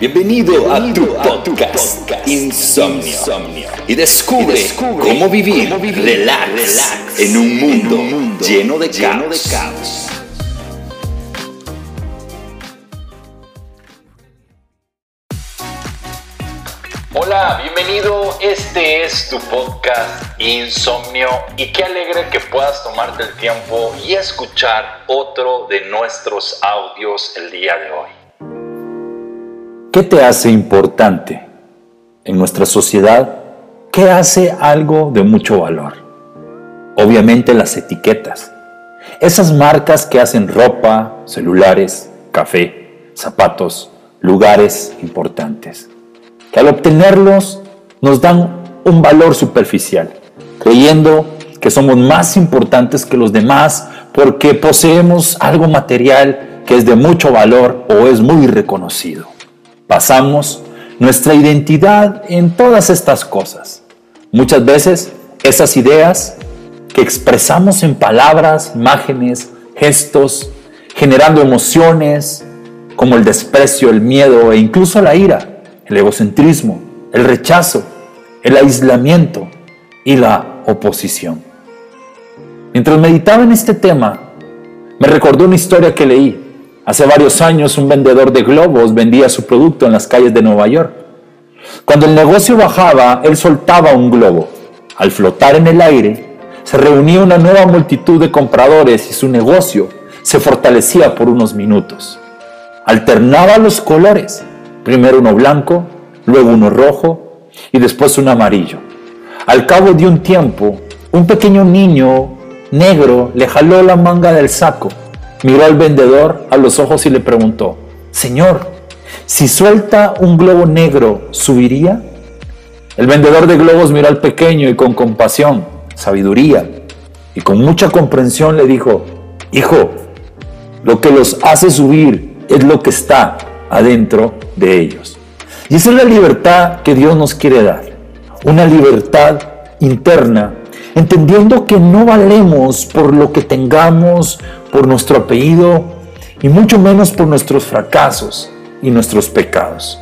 Bienvenido, a, tu podcast, Insomnio. Y descubre, cómo, vivir, relax, en un mundo, lleno, de, caos. Hola, bienvenido. Este es tu podcast Insomnio y qué alegre que puedas tomarte el tiempo y escuchar otro de nuestros audios el día de hoy. ¿Qué te hace importante en nuestra sociedad? ¿Qué hace algo de mucho valor? Obviamente las etiquetas. Esas marcas que hacen ropa, celulares, café, zapatos, lugares importantes. Que al obtenerlos nos dan un valor superficial, creyendo que somos más importantes que los demás porque poseemos algo material que es de mucho valor o es muy reconocido. Basamos nuestra identidad en todas estas cosas. Muchas veces esas ideas que expresamos en palabras, imágenes, gestos, generando emociones como el desprecio, el miedo e incluso la ira, el egocentrismo, el rechazo, el aislamiento y la oposición. Mientras meditaba en este tema, me recordó una historia que leí Hace varios años un vendedor de globos vendía su producto en las calles de Nueva York. Cuando el negocio bajaba, él soltaba un globo. Al flotar en el aire, se reunía una nueva multitud de compradores y su negocio se fortalecía por unos minutos. Alternaba los colores, primero uno blanco, luego uno rojo y después uno amarillo. Al cabo de un tiempo, un pequeño niño negro le jaló la manga del saco Miró al vendedor a los ojos y le preguntó, Señor, si suelta un globo negro, ¿subiría? El vendedor de globos miró al pequeño y con compasión, sabiduría y con mucha comprensión le dijo, Hijo, lo que los hace subir es lo que está adentro de ellos. Y esa es la libertad que Dios nos quiere dar, una libertad interna entendiendo que no valemos por lo que tengamos, por nuestro apellido y mucho menos por nuestros fracasos y nuestros pecados.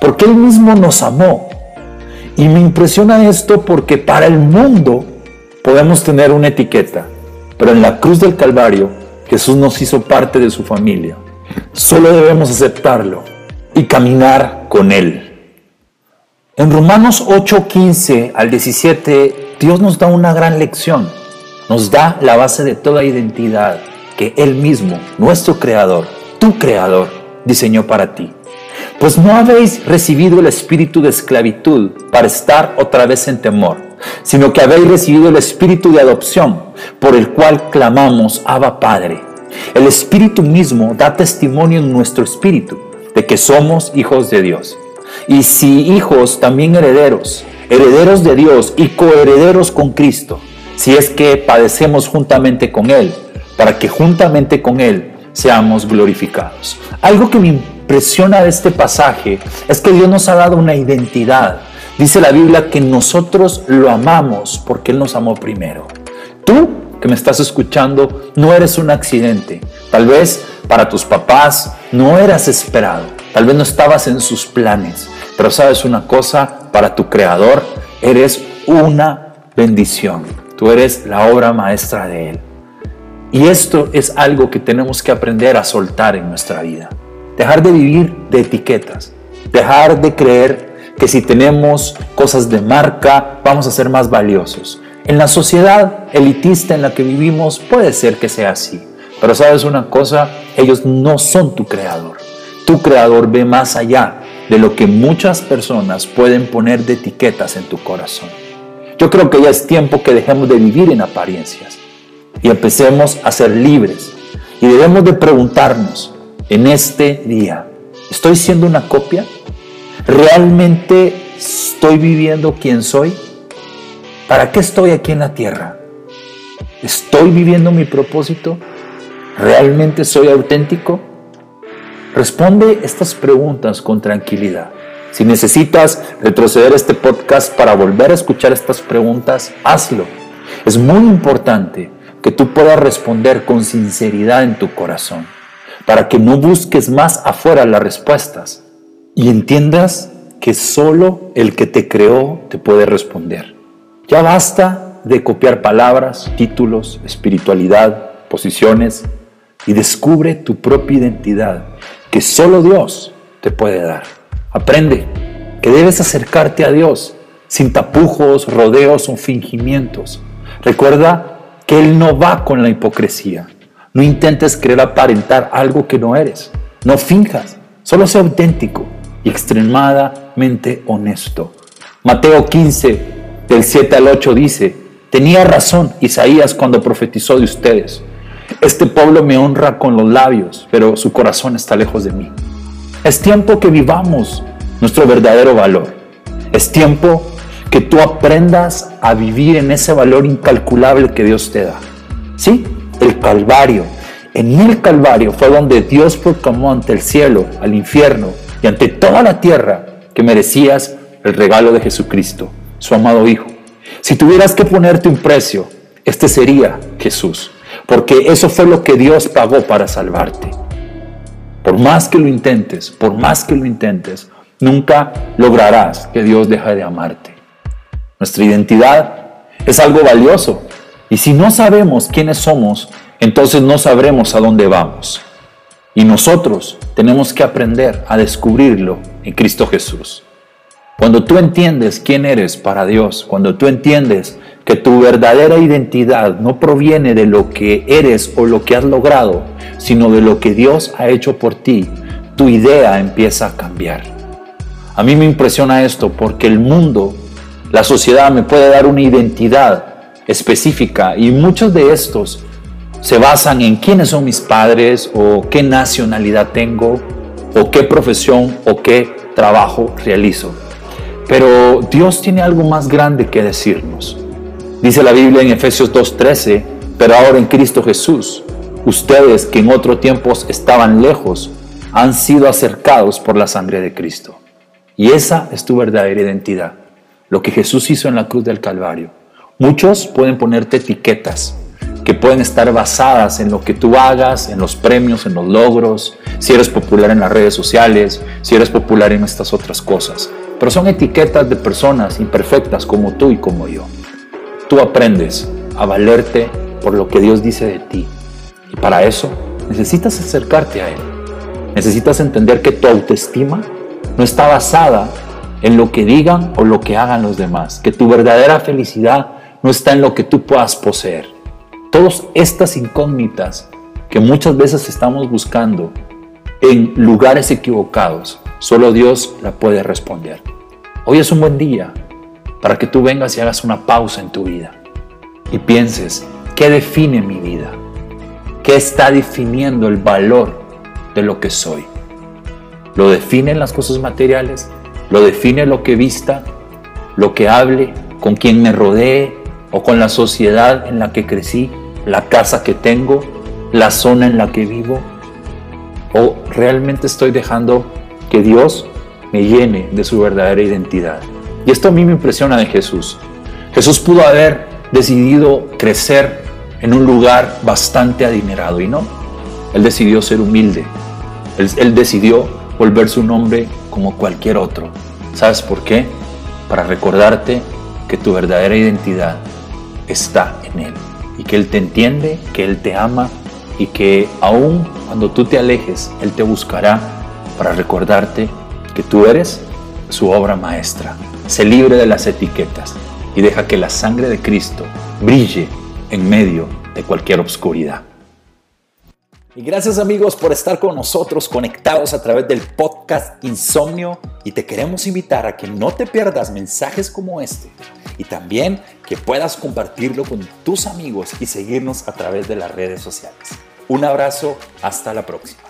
Porque Él mismo nos amó. Y me impresiona esto porque para el mundo podemos tener una etiqueta, pero en la cruz del Calvario Jesús nos hizo parte de su familia. Solo debemos aceptarlo y caminar con Él. En Romanos 8, 15 al 17 Dios nos da una gran lección, nos da la base de toda identidad que Él mismo, nuestro Creador, tu Creador, diseñó para ti. Pues no habéis recibido el espíritu de esclavitud para estar otra vez en temor, sino que habéis recibido el espíritu de adopción, por el cual clamamos, Abba Padre. El espíritu mismo da testimonio en nuestro espíritu de que somos hijos de Dios. Y si hijos, también herederos herederos de Dios y coherederos con Cristo, si es que padecemos juntamente con Él, para que juntamente con Él seamos glorificados. Algo que me impresiona de este pasaje es que Dios nos ha dado una identidad. Dice la Biblia que nosotros lo amamos porque Él nos amó primero. Tú que me estás escuchando no eres un accidente. Tal vez para tus papás no eras esperado. Tal vez no estabas en sus planes. Pero sabes una cosa, para tu creador eres una bendición. Tú eres la obra maestra de Él. Y esto es algo que tenemos que aprender a soltar en nuestra vida. Dejar de vivir de etiquetas. Dejar de creer que si tenemos cosas de marca vamos a ser más valiosos. En la sociedad elitista en la que vivimos puede ser que sea así. Pero sabes una cosa, ellos no son tu creador. Tu creador ve más allá de lo que muchas personas pueden poner de etiquetas en tu corazón. Yo creo que ya es tiempo que dejemos de vivir en apariencias y empecemos a ser libres. Y debemos de preguntarnos en este día, ¿estoy siendo una copia? ¿Realmente estoy viviendo quien soy? ¿Para qué estoy aquí en la tierra? ¿Estoy viviendo mi propósito? ¿Realmente soy auténtico? Responde estas preguntas con tranquilidad. Si necesitas retroceder este podcast para volver a escuchar estas preguntas, hazlo. Es muy importante que tú puedas responder con sinceridad en tu corazón, para que no busques más afuera las respuestas, y entiendas que solo el que te creó te puede responder. Ya basta de copiar palabras, títulos, espiritualidad, posiciones y descubre tu propia identidad que solo Dios te puede dar. Aprende que debes acercarte a Dios sin tapujos, rodeos o fingimientos. Recuerda que Él no va con la hipocresía. No intentes querer aparentar algo que no eres. No finjas, solo sea auténtico y extremadamente honesto. Mateo 15, del 7 al 8 dice, tenía razón Isaías cuando profetizó de ustedes. Este pueblo me honra con los labios, pero su corazón está lejos de mí. Es tiempo que vivamos nuestro verdadero valor. Es tiempo que tú aprendas a vivir en ese valor incalculable que Dios te da. Sí, el Calvario. En el Calvario fue donde Dios proclamó ante el cielo, al infierno y ante toda la tierra que merecías el regalo de Jesucristo, su amado Hijo. Si tuvieras que ponerte un precio, este sería Jesús, porque eso fue lo que Dios pagó para salvarte. Por más que lo intentes, por más que lo intentes, nunca lograrás que Dios deje de amarte. Nuestra identidad es algo valioso y si no sabemos quiénes somos, entonces no sabremos a dónde vamos. Y nosotros tenemos que aprender a descubrirlo en Cristo Jesús. Cuando tú entiendes quién eres para Dios, cuando tú entiendes que tu verdadera identidad no proviene de lo que eres o lo que has logrado, sino de lo que Dios ha hecho por ti, tu idea empieza a cambiar. A mí me impresiona esto porque el mundo la sociedad me puede dar una identidad específica y muchos de estos se basan en quiénes son mis padres o qué nacionalidad tengo o qué profesión o qué trabajo realizo. Pero Dios tiene algo más grande que decirnos. Dice la Biblia en Efesios 2.13, pero ahora en Cristo Jesús, ustedes que en otro tiempo estaban lejos, han sido acercados por la sangre de Cristo. Y esa es tu verdadera identidad lo que Jesús hizo en la cruz del Calvario. Muchos pueden ponerte etiquetas que pueden estar basadas en lo que tú hagas, en los premios, en los logros, si eres popular en las redes sociales, si eres popular en estas otras cosas. Pero son etiquetas de personas imperfectas como tú y como yo. Tú aprendes a valerte por lo que Dios dice de ti. Y para eso necesitas acercarte a Él. Necesitas entender que tu autoestima no está basada en lo que digan o lo que hagan los demás, que tu verdadera felicidad no está en lo que tú puedas poseer. Todas estas incógnitas que muchas veces estamos buscando en lugares equivocados, solo Dios la puede responder. Hoy es un buen día para que tú vengas y hagas una pausa en tu vida y pienses, ¿qué define mi vida? ¿Qué está definiendo el valor de lo que soy? ¿Lo definen las cosas materiales? Lo define lo que vista, lo que hable, con quien me rodee o con la sociedad en la que crecí, la casa que tengo, la zona en la que vivo. O realmente estoy dejando que Dios me llene de su verdadera identidad. Y esto a mí me impresiona de Jesús. Jesús pudo haber decidido crecer en un lugar bastante adinerado y no. Él decidió ser humilde. Él, decidió volver su nombre como cualquier otro. ¿Sabes por qué? Para recordarte que tu verdadera identidad está en Él y que Él te entiende, que Él te ama y que aun cuando tú te alejes, Él te buscará para recordarte que tú eres su obra maestra. Se libre de las etiquetas y deja que la sangre de Cristo brille en medio de cualquier obscuridad. Y gracias amigos por estar con nosotros conectados a través del podcast Insomnio y te queremos invitar a que no te pierdas mensajes como este y también que puedas compartirlo con tus amigos y seguirnos a través de las redes sociales. Un abrazo, hasta la próxima.